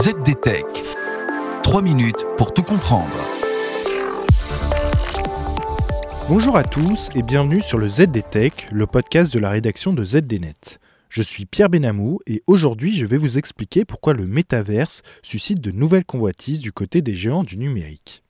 ZDTech. 3 minutes pour tout comprendre. Bonjour à tous et bienvenue sur le ZDTech, le podcast de la rédaction de ZDNet. Je suis Pierre Benamou et aujourd'hui je vais vous expliquer pourquoi le métaverse suscite de nouvelles convoitises du côté des géants du numérique.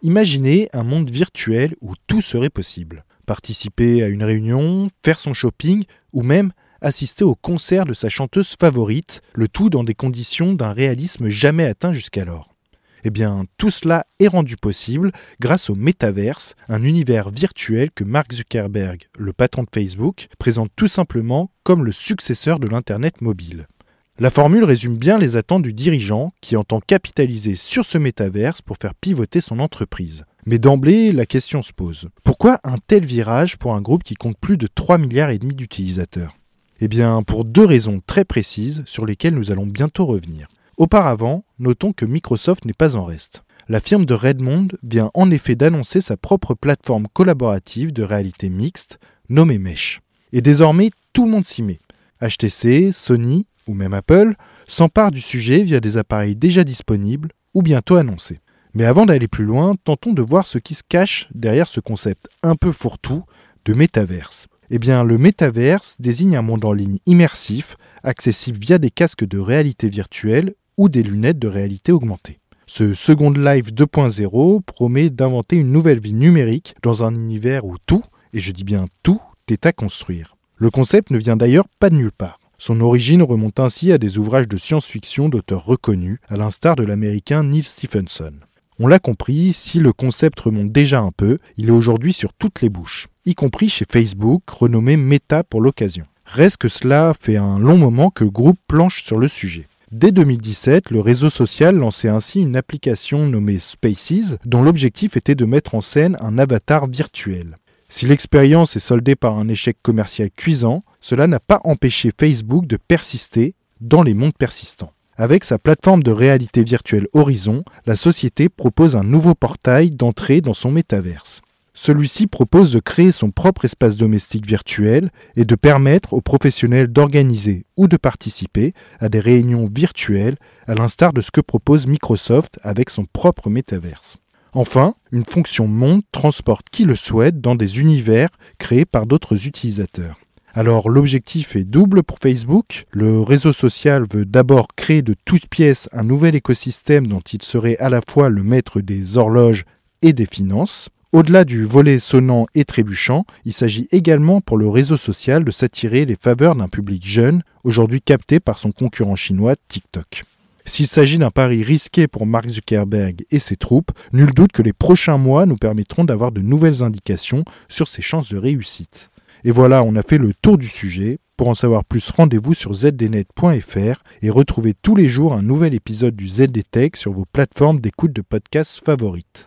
Imaginez un monde virtuel où tout serait possible. Participer à une réunion, faire son shopping ou même assister au concert de sa chanteuse favorite, le tout dans des conditions d'un réalisme jamais atteint jusqu'alors. Eh bien, tout cela est rendu possible grâce au métaverse, un univers virtuel que Mark Zuckerberg, le patron de Facebook, présente tout simplement comme le successeur de l'Internet mobile. La formule résume bien les attentes du dirigeant qui entend capitaliser sur ce métaverse pour faire pivoter son entreprise. Mais d'emblée, la question se pose. Pourquoi un tel virage pour un groupe qui compte plus de 3 milliards et demi d'utilisateurs? Eh bien, pour deux raisons très précises sur lesquelles nous allons bientôt revenir. Auparavant, notons que Microsoft n'est pas en reste. La firme de Redmond vient en effet d'annoncer sa propre plateforme collaborative de réalité mixte nommée Mesh. Et désormais, tout le monde s'y met. HTC, Sony, ou même Apple, s'empare du sujet via des appareils déjà disponibles ou bientôt annoncés. Mais avant d'aller plus loin, tentons de voir ce qui se cache derrière ce concept un peu fourre-tout de métaverse. Eh bien, le métaverse désigne un monde en ligne immersif, accessible via des casques de réalité virtuelle ou des lunettes de réalité augmentée. Ce Second Life 2.0 promet d'inventer une nouvelle vie numérique dans un univers où tout, et je dis bien tout, est à construire. Le concept ne vient d'ailleurs pas de nulle part. Son origine remonte ainsi à des ouvrages de science-fiction d'auteurs reconnus, à l'instar de l'américain Neil Stephenson. On l'a compris, si le concept remonte déjà un peu, il est aujourd'hui sur toutes les bouches, y compris chez Facebook, renommé Meta pour l'occasion. Reste que cela fait un long moment que le groupe planche sur le sujet. Dès 2017, le réseau social lançait ainsi une application nommée Spaces, dont l'objectif était de mettre en scène un avatar virtuel. Si l'expérience est soldée par un échec commercial cuisant, cela n'a pas empêché Facebook de persister dans les mondes persistants. Avec sa plateforme de réalité virtuelle Horizon, la société propose un nouveau portail d'entrée dans son métaverse. Celui-ci propose de créer son propre espace domestique virtuel et de permettre aux professionnels d'organiser ou de participer à des réunions virtuelles, à l'instar de ce que propose Microsoft avec son propre métaverse. Enfin, une fonction monte transporte qui le souhaite dans des univers créés par d'autres utilisateurs. Alors l'objectif est double pour Facebook. Le réseau social veut d'abord créer de toutes pièces un nouvel écosystème dont il serait à la fois le maître des horloges et des finances. Au-delà du volet sonnant et trébuchant, il s'agit également pour le réseau social de s'attirer les faveurs d'un public jeune, aujourd'hui capté par son concurrent chinois TikTok. S'il s'agit d'un pari risqué pour Mark Zuckerberg et ses troupes, nul doute que les prochains mois nous permettront d'avoir de nouvelles indications sur ses chances de réussite. Et voilà, on a fait le tour du sujet. Pour en savoir plus, rendez-vous sur zdnet.fr et retrouvez tous les jours un nouvel épisode du ZDTech sur vos plateformes d'écoute de podcasts favorites.